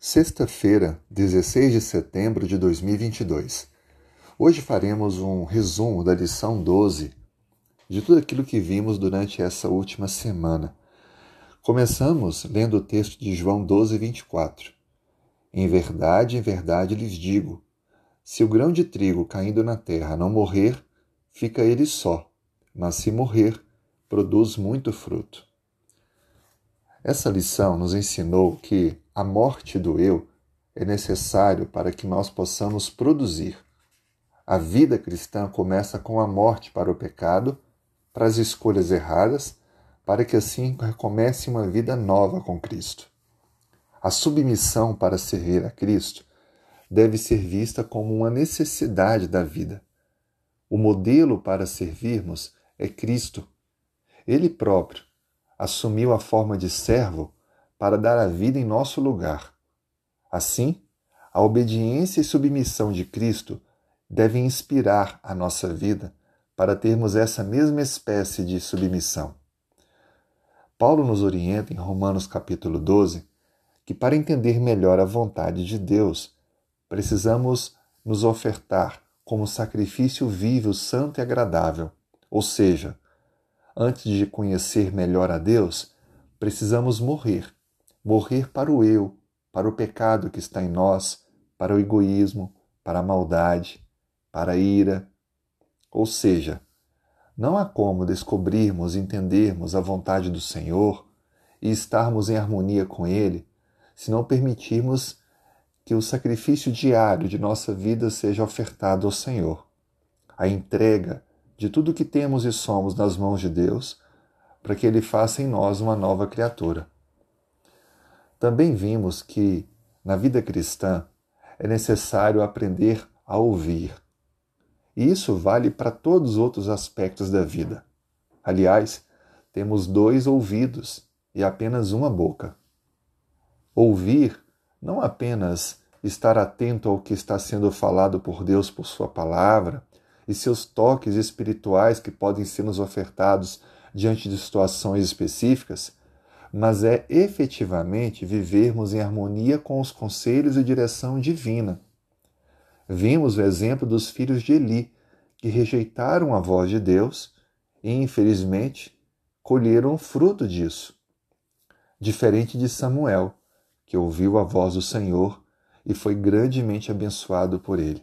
Sexta-feira, 16 de setembro de 2022. Hoje faremos um resumo da lição 12 de tudo aquilo que vimos durante essa última semana. Começamos lendo o texto de João 12, 24. Em verdade, em verdade lhes digo: se o grão de trigo caindo na terra não morrer, fica ele só, mas se morrer, produz muito fruto. Essa lição nos ensinou que a morte do eu é necessário para que nós possamos produzir. A vida cristã começa com a morte para o pecado, para as escolhas erradas, para que assim recomece uma vida nova com Cristo. A submissão para servir a Cristo deve ser vista como uma necessidade da vida. O modelo para servirmos é Cristo. Ele próprio assumiu a forma de servo para dar a vida em nosso lugar. Assim, a obediência e submissão de Cristo devem inspirar a nossa vida para termos essa mesma espécie de submissão. Paulo nos orienta em Romanos capítulo 12 que para entender melhor a vontade de Deus, precisamos nos ofertar como sacrifício vivo, santo e agradável. Ou seja, antes de conhecer melhor a Deus, precisamos morrer morrer para o eu, para o pecado que está em nós, para o egoísmo, para a maldade, para a ira. Ou seja, não há como descobrirmos e entendermos a vontade do Senhor e estarmos em harmonia com Ele se não permitirmos que o sacrifício diário de nossa vida seja ofertado ao Senhor. A entrega de tudo que temos e somos nas mãos de Deus, para que Ele faça em nós uma nova criatura. Também vimos que, na vida cristã, é necessário aprender a ouvir. E isso vale para todos os outros aspectos da vida. Aliás, temos dois ouvidos e apenas uma boca. Ouvir não apenas estar atento ao que está sendo falado por Deus por Sua palavra e seus toques espirituais que podem ser nos ofertados diante de situações específicas, mas é efetivamente vivermos em harmonia com os conselhos e direção divina. Vimos o exemplo dos filhos de Eli, que rejeitaram a voz de Deus e, infelizmente, colheram o fruto disso. Diferente de Samuel, que ouviu a voz do Senhor e foi grandemente abençoado por ele.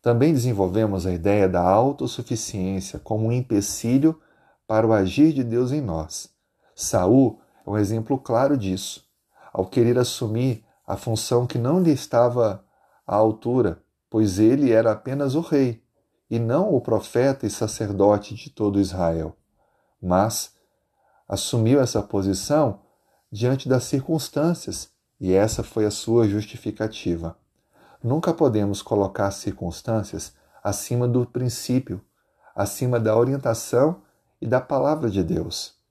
Também desenvolvemos a ideia da autossuficiência como um empecilho para o agir de Deus em nós Saul é um exemplo claro disso. Ao querer assumir a função que não lhe estava à altura, pois ele era apenas o rei e não o profeta e sacerdote de todo Israel. Mas assumiu essa posição diante das circunstâncias e essa foi a sua justificativa. Nunca podemos colocar circunstâncias acima do princípio, acima da orientação e da palavra de Deus.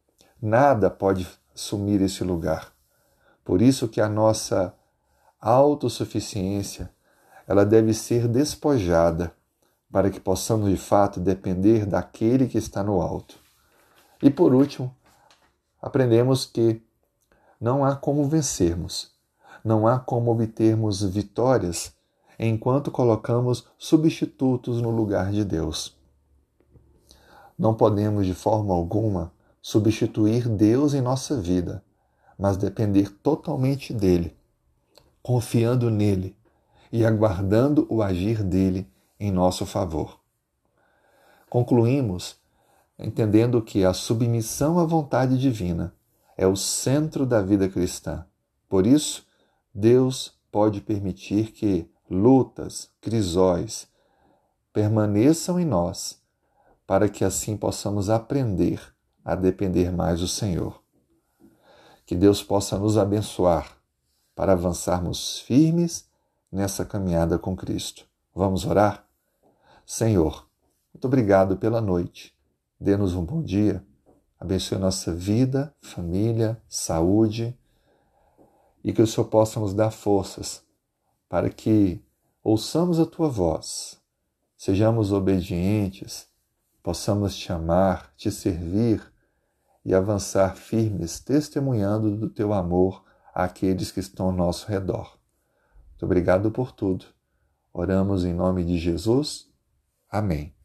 Nada pode assumir esse lugar. Por isso que a nossa autossuficiência, ela deve ser despojada para que possamos de fato depender daquele que está no alto. E por último, aprendemos que não há como vencermos, não há como obtermos vitórias enquanto colocamos substitutos no lugar de Deus. Não podemos de forma alguma substituir Deus em nossa vida, mas depender totalmente dele, confiando nele e aguardando o agir dele em nosso favor. Concluímos entendendo que a submissão à vontade divina é o centro da vida cristã. Por isso, Deus pode permitir que lutas, crisóis permaneçam em nós, para que assim possamos aprender a depender mais do Senhor. Que Deus possa nos abençoar para avançarmos firmes nessa caminhada com Cristo. Vamos orar? Senhor, muito obrigado pela noite. Dê-nos um bom dia. Abençoe nossa vida, família, saúde e que o Senhor possa nos dar forças para que ouçamos a tua voz, sejamos obedientes, possamos te amar, te servir e avançar firmes, testemunhando do teu amor àqueles que estão ao nosso redor. Muito obrigado por tudo. Oramos em nome de Jesus. Amém.